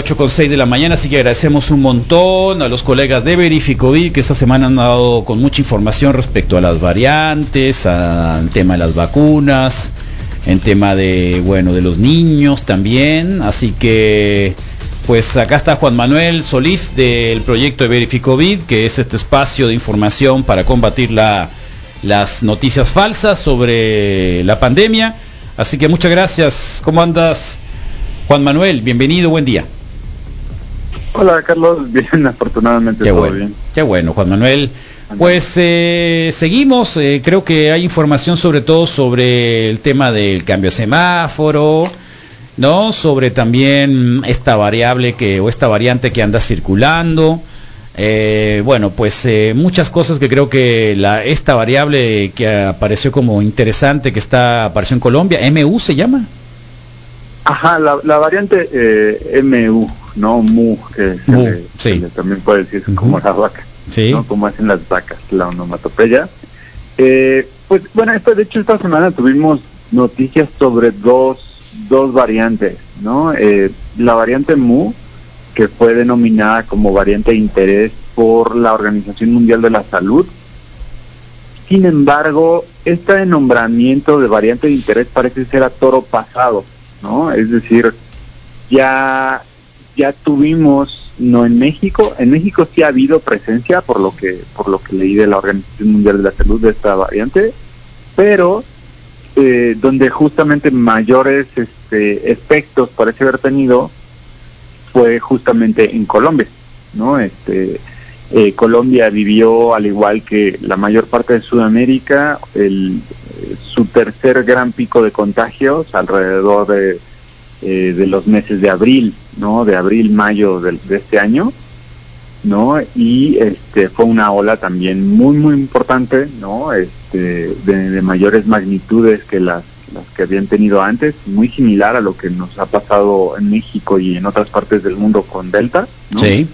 8 con 6 de la mañana, así que agradecemos un montón a los colegas de Verificovid que esta semana han dado con mucha información respecto a las variantes, al tema de las vacunas, en tema de, bueno, de los niños también, así que pues acá está Juan Manuel Solís del proyecto de Verificovid, que es este espacio de información para combatir la, las noticias falsas sobre la pandemia. Así que muchas gracias. ¿Cómo andas, Juan Manuel? Bienvenido, buen día. Hola Carlos, bien, afortunadamente qué todo bueno, bien. Qué bueno, Juan Manuel. Pues eh, seguimos, eh, creo que hay información sobre todo sobre el tema del cambio de semáforo, ¿no? Sobre también esta variable que, o esta variante que anda circulando. Eh, bueno, pues eh, muchas cosas que creo que la, esta variable que apareció como interesante, que está apareció en Colombia, MU se llama. Ajá, la, la variante eh, MU, ¿no? Mu, que se Mu, le- sí. se le también puede decir como las vacas, Sí. ¿no? Como hacen las vacas, la onomatopeya. Eh, pues bueno, esta, de hecho esta semana tuvimos noticias sobre dos, dos variantes, ¿no? Eh, la variante Mu, que fue denominada como variante de interés por la Organización Mundial de la Salud. Sin embargo, este nombramiento de variante de interés parece ser a toro pasado, ¿no? Es decir, ya, ya tuvimos, no en México, en México sí ha habido presencia, por lo que, por lo que leí de la Organización Mundial de la Salud de esta variante, pero eh, donde justamente mayores este, efectos parece haber tenido fue justamente en Colombia, ¿no? Este, eh, Colombia vivió, al igual que la mayor parte de Sudamérica, el, eh, su tercer gran pico de contagios alrededor de, eh, de los meses de abril, ¿no? De abril, mayo del- de, este año, ¿no? Y este fue una ola también muy, muy importante, ¿no? Este, de, de mayores magnitudes que las, las que habían tenido antes, muy similar a lo que nos ha pasado en México y en otras partes del mundo con Delta, ¿no? Sí.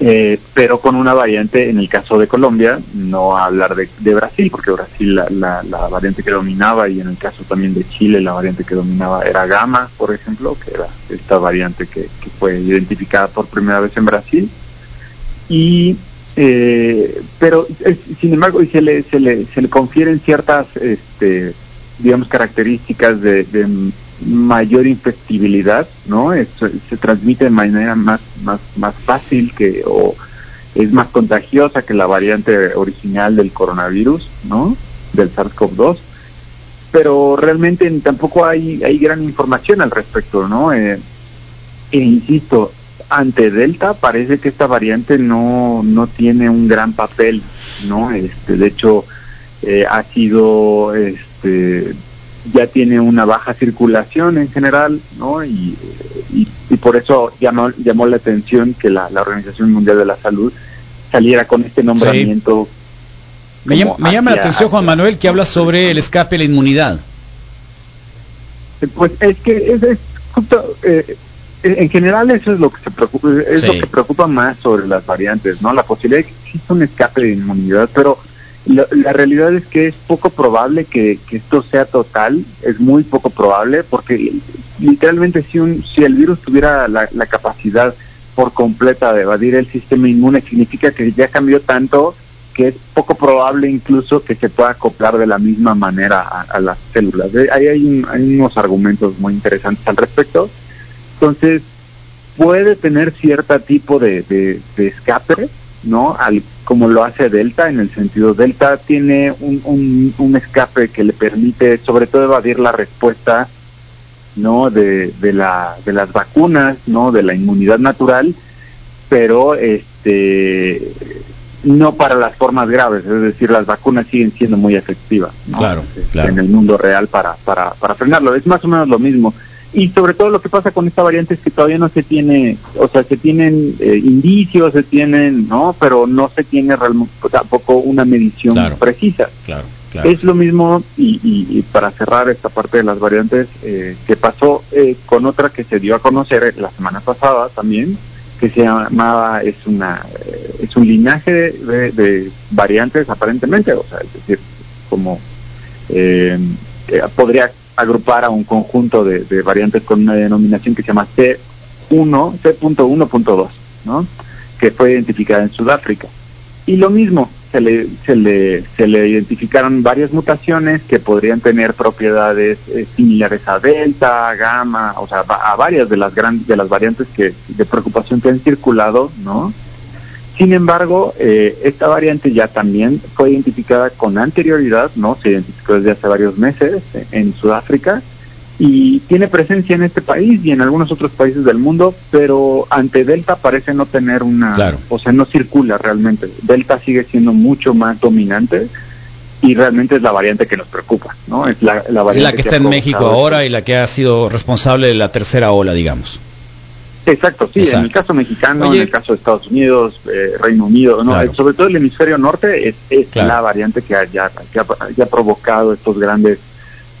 Eh, pero con una variante, en el caso de Colombia, no hablar de, de Brasil, porque Brasil la, la, la variante que dominaba y en el caso también de Chile la variante que dominaba era Gamma, por ejemplo, que era esta variante que, fue identificada por primera vez en Brasil. Y eh, pero sin embargo se le se le se le confieren ciertas este digamos características de, de mayor infectibilidad no se transmite de manera más más más fácil que o es más contagiosa que la variante original del coronavirus no del SARS-CoV-2 pero realmente tampoco hay hay gran información al respecto no Eh, e insisto ante Delta parece que esta variante no, no tiene un gran papel, ¿no? Este, de hecho, eh, ha sido, este, ya tiene una baja circulación en general, ¿no? Y, y, y por eso llamó, llamó la atención que la, la Organización Mundial de la Salud saliera con este nombramiento. Me, llama, me llama la atención, Juan Manuel, que habla sobre el escape de la inmunidad. Pues es que es, es justo, eh, en general eso es lo que se preocupa, es Sí. lo que preocupa más sobre las variantes, ¿no? La posibilidad de que exista un escape de inmunidad, pero la, la realidad es que es poco probable que, esto sea total, es muy poco probable, porque literalmente si un si el virus tuviera la, la capacidad por completa de evadir el sistema inmune, significa que ya cambió tanto que es poco probable incluso que se pueda acoplar de la misma manera a, las células. Ahí hay, un- hay unos argumentos muy interesantes al respecto. Entonces, puede tener cierto tipo de escape, ¿no? Al, como lo hace Delta, en el sentido, Delta tiene un, un, un escape que le permite sobre todo evadir la respuesta, ¿no? De, de, la, de las vacunas, ¿no? De la inmunidad natural, pero este no para las formas graves, es decir, las vacunas siguen siendo muy efectivas ¿no? Claro, claro. en el mundo real para, para, para frenarlo. Es más o menos lo mismo. Y sobre todo lo que pasa con esta variante es que todavía no se tiene, o sea, se tienen eh, indicios, se tienen, ¿no? Pero no se tiene realmente tampoco una medición Claro. precisa. Claro, claro. Es lo mismo, y, y- y para cerrar esta parte de las variantes, eh, que pasó eh, con otra que se dio a conocer la semana pasada también, que se llamaba, es una eh, es un linaje de, de- de variantes aparentemente, o sea, es decir, como eh, eh, podría agrupar a un conjunto de, de variantes con una denominación que se llama C.1, C.1.2, ¿no? Que fue identificada en Sudáfrica. Y lo mismo, se le, se le, se le identificaron varias mutaciones que podrían tener propiedades eh, similares a delta, gamma, o sea, a varias de las grandes de las variantes que de preocupación que han circulado, ¿no? Sin embargo, eh, esta variante ya también fue identificada con anterioridad, ¿no? Se identificó desde hace varios meses en Sudáfrica y tiene presencia en este país y en algunos otros países del mundo, pero ante Delta parece no tener una, o sea, no circula realmente. Delta sigue siendo mucho más dominante y realmente es la variante que nos preocupa, ¿no? Es la, variante la que, está en México ahora y la que ha sido responsable de la tercera ola, digamos. Exacto, sí, en el caso mexicano, en el caso de Estados Unidos, eh, Reino Unido, no, sobre todo el hemisferio norte es, es la variante que haya, que ha provocado estos grandes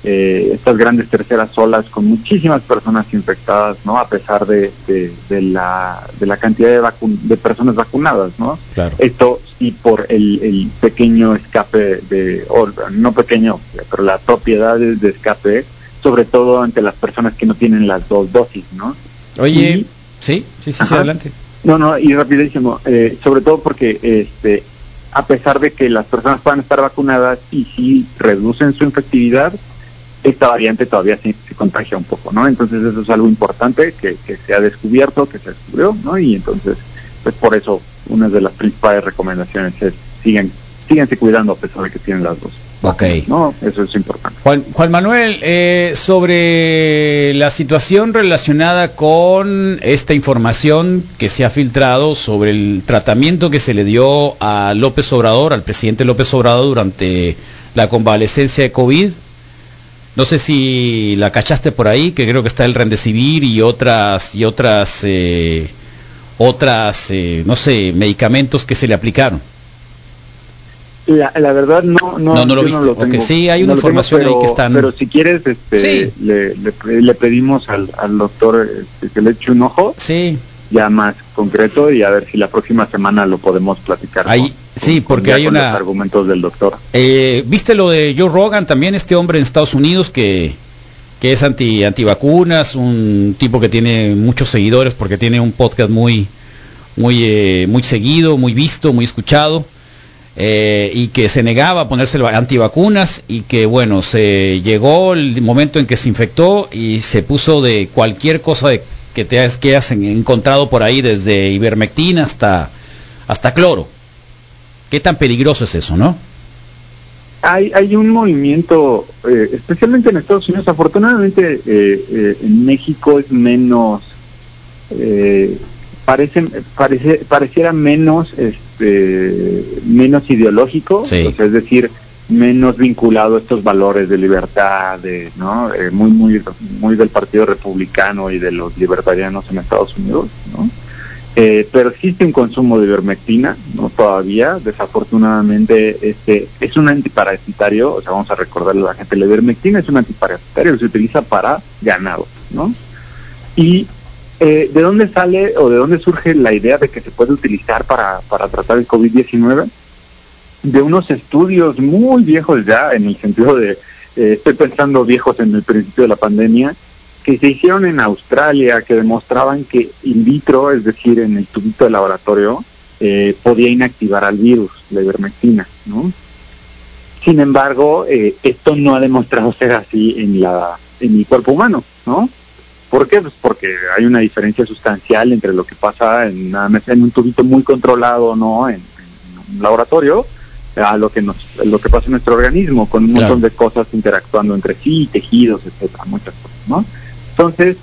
eh, estas grandes terceras olas con muchísimas personas infectadas, ¿no? A pesar de, de, la, de la cantidad de, de personas vacunadas, ¿no? Esto y por el, el pequeño escape de, no pequeño, pero las propiedades de escape, sobre todo ante las personas que no tienen las dos dosis, ¿no? Oye, sí, sí, sí, adelante. No, no, y rapidísimo, eh, sobre todo porque este a pesar de que las personas puedan estar vacunadas y si reducen su infectividad, esta variante todavía se, contagia un poco, ¿no? Entonces eso es algo importante que, se ha descubierto, que se descubrió, ¿no? Y entonces, pues por eso una de las principales recomendaciones es sigan, síganse cuidando a pesar de que tienen las dos. Ok. No, eso es importante. Juan, Juan Manuel, eh, sobre la situación relacionada con esta información que se ha filtrado sobre el tratamiento que se le dio a López Obrador, al presidente López Obrador durante la convalecencia de COVID, no sé si la cachaste por ahí, que creo que está el Rendecibir y otras y otras eh, otras eh, no sé medicamentos que se le aplicaron. La, la verdad no no no, no lo viste. sí, hay una información ahí que están. Pero si quieres, este, le, le, pedimos al, al doctor este, que le eche un ojo. Sí ya más concreto y a ver si la próxima semana lo podemos platicar. Ahí, sí, porque hay una... Los argumentos del doctor. Eh, ¿Viste lo de Joe Rogan también, este hombre en Estados Unidos que, que es anti antivacunas, un tipo que tiene muchos seguidores porque tiene un podcast muy muy eh, muy seguido, muy visto, muy escuchado. Eh, y que se negaba a ponerse antivacunas y que bueno, se llegó el momento en que se infectó y se puso de cualquier cosa de que te has, que has encontrado por ahí desde ivermectina hasta, hasta cloro. ¿Qué tan peligroso es eso, no? Hay, hay un movimiento, eh, especialmente en Estados Unidos, afortunadamente eh, eh, en México es menos, parece, parece, pareciera menos, este, menos ideológico, es decir, menos vinculado a estos valores de libertad, de, ¿no? Eh, muy, muy, muy del Partido Republicano y de los libertarianos en Estados Unidos, ¿no? Eh, pero existe un consumo de ivermectina, no todavía, desafortunadamente este es un antiparasitario, o sea, vamos a recordarle a la gente, la ivermectina es un antiparasitario que se utiliza para ganado, ¿no? Y eh, ¿de dónde sale o de dónde surge la idea de que se puede utilizar para, para tratar el COVID-19? de unos estudios muy viejos ya, en el sentido de, eh, estoy pensando viejos en el principio de la pandemia, que se hicieron en Australia, que demostraban que in vitro, es decir, en el tubito de laboratorio, eh, podía inactivar al virus, la ivermectina, ¿no? Sin embargo, eh, esto no ha demostrado ser así en la en el cuerpo humano, ¿no? ¿Por qué? Pues porque hay una diferencia sustancial entre lo que pasa en, en un tubito muy controlado, ¿no? En, en un laboratorio, a lo que nos lo que pasa en nuestro organismo con un montón de cosas interactuando entre sí tejidos etcétera muchas cosas no entonces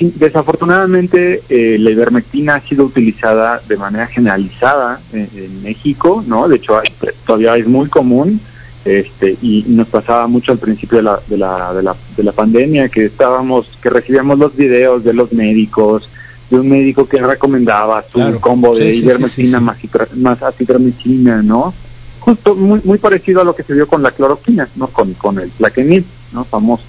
desafortunadamente eh, la ivermectina ha sido utilizada de manera generalizada en, México no de hecho todavía es muy común este y, nos pasaba mucho al principio de la, de la, de la, de la pandemia que estábamos que recibíamos los videos de los médicos de un médico que recomendaba su combo de ivermectina más, más acitromicina, ¿no? justo muy, muy parecido a lo que se dio con la cloroquina, ¿no? Con, con el plaquenil, ¿no? Famoso,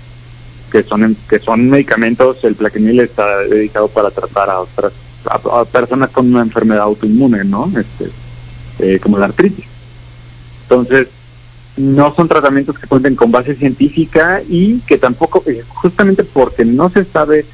que son, que son medicamentos, el plaquenil está dedicado para tratar a otras, a, personas con una enfermedad autoinmune, ¿no? Este, eh, como la artritis. Entonces, no son tratamientos que cuenten con base científica y que tampoco, eh, justamente porque no se sabe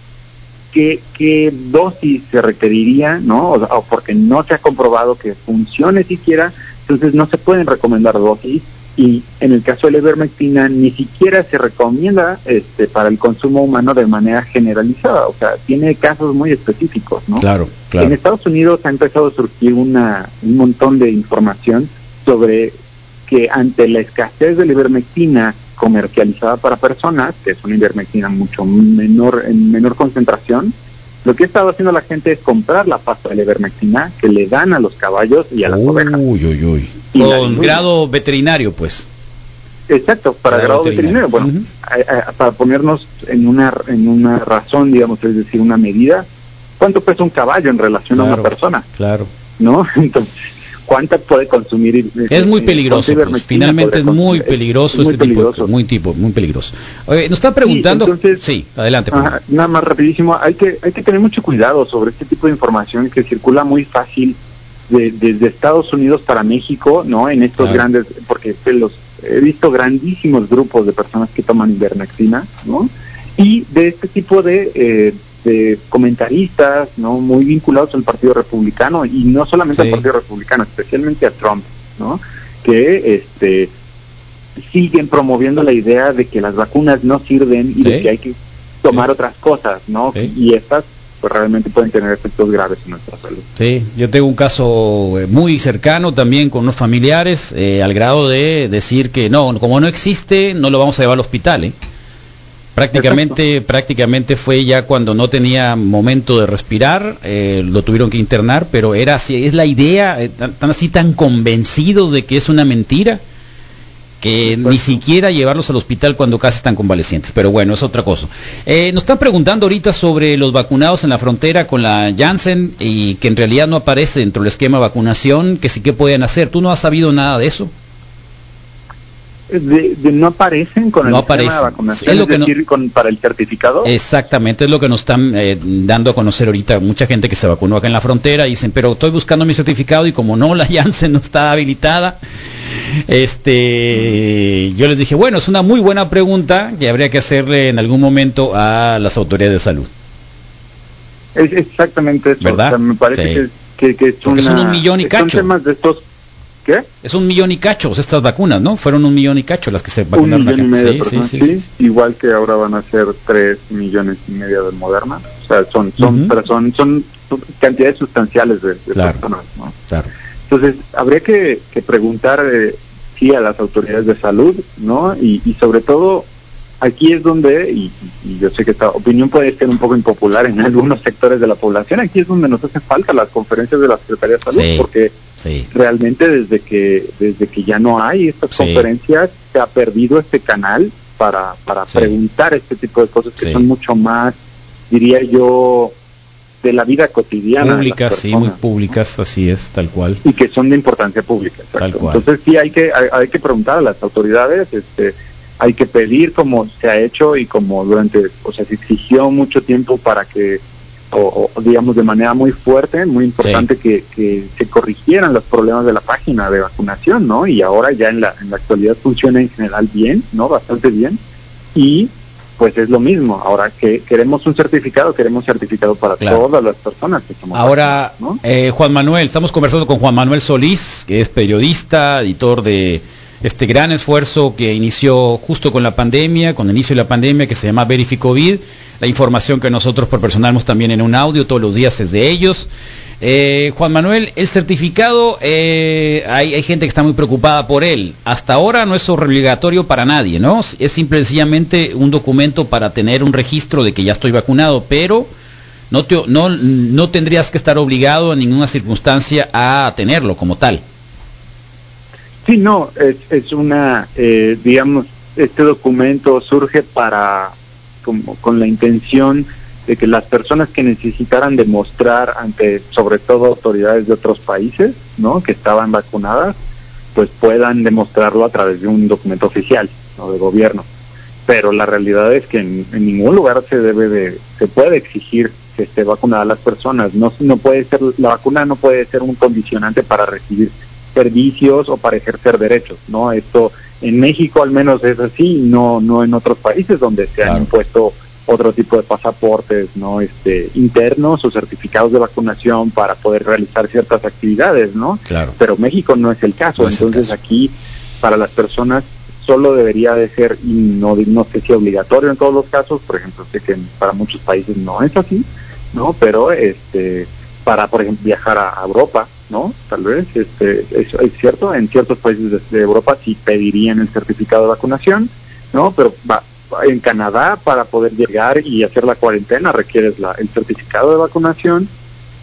qué, qué dosis se requeriría, ¿no? O, porque no se ha comprobado que funcione siquiera, entonces no se pueden recomendar dosis y en el caso de la ivermectina ni siquiera se recomienda este para el consumo humano de manera generalizada, o sea, tiene casos muy específicos, ¿no? Claro, claro. En Estados Unidos ha empezado a surgir una, un montón de información sobre que ante la escasez de la ivermectina comercializada para personas, que es una ivermectina mucho menor en menor concentración, lo que ha estado haciendo la gente es comprar la pasta de la ivermectina que le dan a los caballos y a las ovejas. Uy, uy, uy. Con grado veterinario, pues. Exacto, para grado, veterinario. Bueno, para ponernos en una en una razón, digamos, es decir, una medida, ¿cuánto pesa un caballo en relación a una persona? Claro. ¿No? Entonces, ¿cuánta puede consumir? Es muy peligroso, pues, finalmente es muy peligroso este tipo, muy tipo, muy peligroso. Oye, nos está preguntando, sí, adelante. nada más rapidísimo, hay que hay que tener mucho cuidado sobre este tipo de información que circula muy fácil desde Estados Unidos para México, ¿no? En estos grandes, porque los he visto grandísimos grupos de personas que toman ivermectina, ¿no? Y de este tipo de, eh, de comentaristas, ¿no? Muy vinculados al Partido Republicano y no solamente al Partido Republicano, especialmente a Trump, ¿no? Que este siguen promoviendo la idea de que las vacunas no sirven y de que hay que tomar otras cosas, ¿no? Y estas pues realmente pueden tener efectos graves en nuestra salud. Sí, yo tengo un caso eh, muy cercano también con unos familiares, eh, al grado de decir que no, como no existe, no lo vamos a llevar al hospital. ¿eh? Prácticamente, prácticamente fue ya cuando no tenía momento de respirar, lo tuvieron que internar, pero era así, es la idea, tan así tan convencidos de que es una mentira que ni siquiera llevarlos al hospital cuando casi están convalecientes. Pero bueno, es otra cosa. Eh, nos están preguntando ahorita sobre los vacunados en la frontera con la Janssen y que en realidad no aparece dentro del esquema de vacunación, que sí que pueden hacer. ¿Tú no has sabido nada de eso? De, no aparecen con el no esquema de vacunación, es, lo que decir, con, para el certificado. Exactamente, es lo que nos están eh, dando a conocer ahorita mucha gente que se vacunó acá en la frontera dicen, pero estoy buscando mi certificado y como no, la Janssen no está habilitada, este, yo les dije, bueno, es una muy buena pregunta que habría que hacerle en algún momento a las autoridades de salud. Es exactamente eso. ¿Verdad? me parece que, que, es, son un millón y cacho. de estos ¿Qué? Es un millón y cacho estas vacunas, ¿no? Fueron un millón y cacho las que se vacunaron un sí, igual que ahora van a ser tres millones y medio de Moderna. O sea, son son pero son, son cantidades sustanciales de, personas, ¿no? Claro. Entonces, habría que, preguntar, eh, sí, a las autoridades de salud, ¿no? Y, sobre todo, aquí es donde, y, yo sé que esta opinión puede ser un poco impopular en algunos sectores de la población, aquí es donde nos hace falta las conferencias de la Secretaría de Salud, porque realmente desde que desde que ya no hay estas conferencias, se ha perdido este canal para, para preguntar este tipo de cosas que son mucho más, diría yo, de la vida cotidiana. Públicas, sí, muy públicas, así es, tal cual. Y que son de importancia pública, Entonces sí hay que, hay, que preguntar a las autoridades, este, hay que pedir como se ha hecho y como durante, o sea, se exigió mucho tiempo para que, o, digamos de manera muy fuerte, muy importante que, que, se corrigieran los problemas de la página de vacunación, ¿no? Y ahora ya en la, en la actualidad funciona en general bien, ¿no? Bastante bien. Y pues es lo mismo. Ahora que queremos un certificado, queremos certificado para todas las personas que somos. Ahora, eh, Juan Manuel, estamos conversando con Juan Manuel Solís, que es periodista, editor de este gran esfuerzo que inició justo con la pandemia, con el inicio de la pandemia, que se llama Verificovid. La información que nosotros proporcionamos también en un audio todos los días es de ellos. Eh, Juan Manuel, el certificado, eh, hay, gente que está muy preocupada por él. Hasta ahora no es obligatorio para nadie, ¿no? Es simple sencillamente un documento para tener un registro de que ya estoy vacunado, pero no, te, no, no tendrías que estar obligado en ninguna circunstancia a tenerlo como tal. Sí, no, es, es una, eh, digamos, este documento surge para, como, con la intención de que las personas que necesitaran demostrar ante sobre todo autoridades de otros países, ¿no? que estaban vacunadas, pues puedan demostrarlo a través de un documento oficial, ¿no? de gobierno. Pero la realidad es que en, ningún lugar se debe de se puede exigir que esté vacunada las personas, no no puede ser la vacuna no puede ser un condicionante para recibir servicios o para ejercer derechos, ¿no? Esto en México al menos es así, no no en otros países donde se han impuesto otro tipo de pasaportes no este internos o certificados de vacunación para poder realizar ciertas actividades no Claro. pero México no es el caso. No es el entonces caso. aquí para las personas solo debería de ser y no no sé si obligatorio en todos los casos por ejemplo sé que para muchos países no es así no pero este para por ejemplo viajar a, Europa no tal vez este eso es cierto en ciertos países de, de Europa sí pedirían el certificado de vacunación no pero va en Canadá para poder llegar y hacer la cuarentena requieres la, el certificado de vacunación,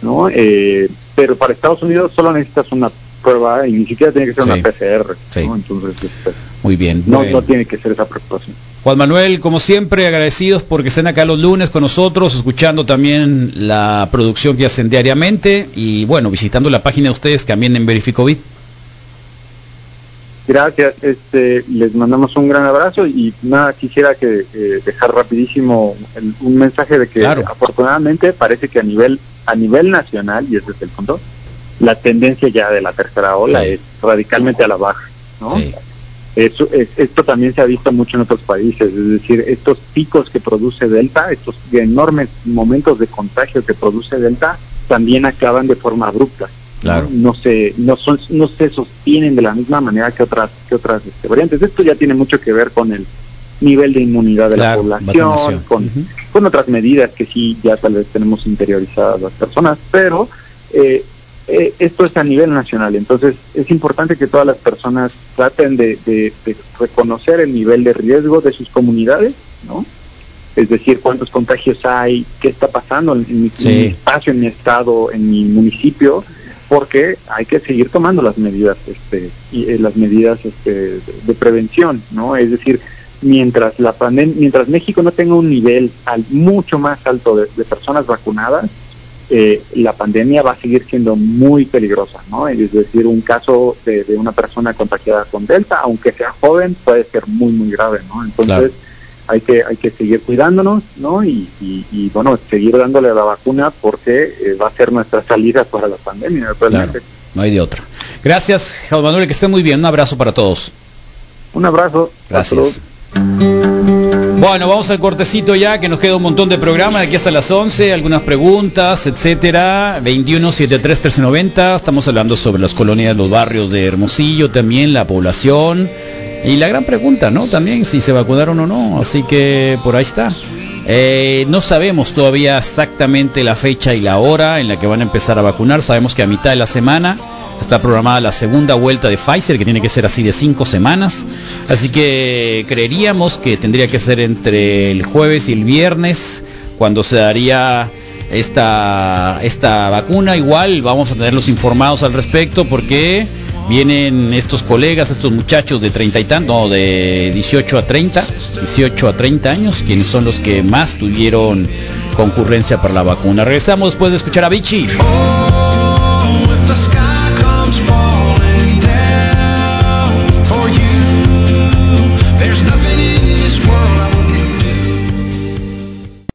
¿no? Eh, pero para Estados Unidos solo necesitas una prueba y ni siquiera tiene que ser Sí. una PCR, Sí. ¿no? Entonces este, Muy bien. no, Bueno. no tiene que ser esa preocupación. Juan Manuel, como siempre, agradecidos porque estén acá los lunes con nosotros, escuchando también la producción que hacen diariamente y bueno, visitando la página de ustedes también en Verificovid. Gracias, este, les mandamos un gran abrazo y nada, quisiera que eh, dejar rapidísimo el- un mensaje de que Claro. afortunadamente parece que a nivel a nivel nacional y ese es el punto, la tendencia ya de la tercera ola Sí. es radicalmente a la baja, ¿no? Sí. Eso, es- esto también se ha visto mucho en otros países, es decir, estos picos que produce Delta, estos enormes momentos de contagio que produce Delta, también acaban de forma abrupta. ¿no? Claro. No se, no son, no se sostienen de la misma manera que otras, que otras este, variantes. Esto ya tiene mucho que ver con el nivel de inmunidad de Claro, la población, con, con otras medidas que sí ya tal vez tenemos interiorizadas las personas, pero eh, eh, esto es a nivel nacional, entonces es importante que todas las personas traten de, de- de reconocer el nivel de riesgo de sus comunidades, ¿no? Es decir, cuántos contagios hay, qué está pasando en, mi, Sí. en mi espacio, en mi estado, en mi municipio, porque hay que seguir tomando las medidas, este, y eh, las medidas este, de, de prevención, ¿no? Es decir, mientras la pandemia, mientras México no tenga un nivel al, mucho más alto de, de personas vacunadas, eh, la pandemia va a seguir siendo muy peligrosa, ¿no? Es decir, un caso de, de una persona contagiada con Delta, aunque sea joven, puede ser muy, muy grave, ¿no? Entonces, Claro. hay que hay que seguir cuidándonos, ¿no? Y, y, y, bueno, seguir dándole a la vacuna porque eh, va a ser nuestra salida para la pandemia, realmente. Claro, no hay de otra. Gracias, Juan Manuel, que estén muy bien. Un abrazo para todos. Un abrazo. Gracias. Bueno, vamos al cortecito ya, que nos queda un montón de programa de aquí hasta las 11, algunas preguntas, etcétera. 21 73 1390. Estamos hablando sobre las colonias, los barrios de Hermosillo, también la población. Y la gran pregunta, ¿no? También si se vacunaron o no. Así que por ahí está. Eh, no sabemos todavía exactamente la fecha y la hora en la que van a empezar a vacunar. Sabemos que a mitad de la semana está programada la segunda vuelta de Pfizer, que tiene que ser así de cinco semanas. Así que creeríamos que tendría que ser entre el jueves y el viernes, cuando se daría esta, esta vacuna. Igual vamos a tenerlos informados al respecto, porque vienen estos colegas, estos muchachos de 30 y tanto, no, de 18 a 30, 18 a 30 años, quienes son los que más tuvieron concurrencia para la vacuna. Regresamos después de escuchar a Vichy.